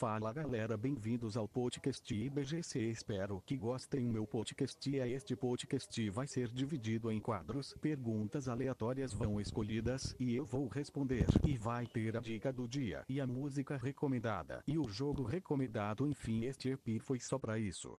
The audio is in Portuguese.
Fala galera, bem-vindos ao podcast IBGC. Espero que gostem. Meu podcast é este podcast vai ser dividido em quadros. Perguntas aleatórias vão escolhidas e eu vou responder. E vai ter a dica do dia e a música recomendada e o jogo recomendado. Enfim, este EP foi só para isso.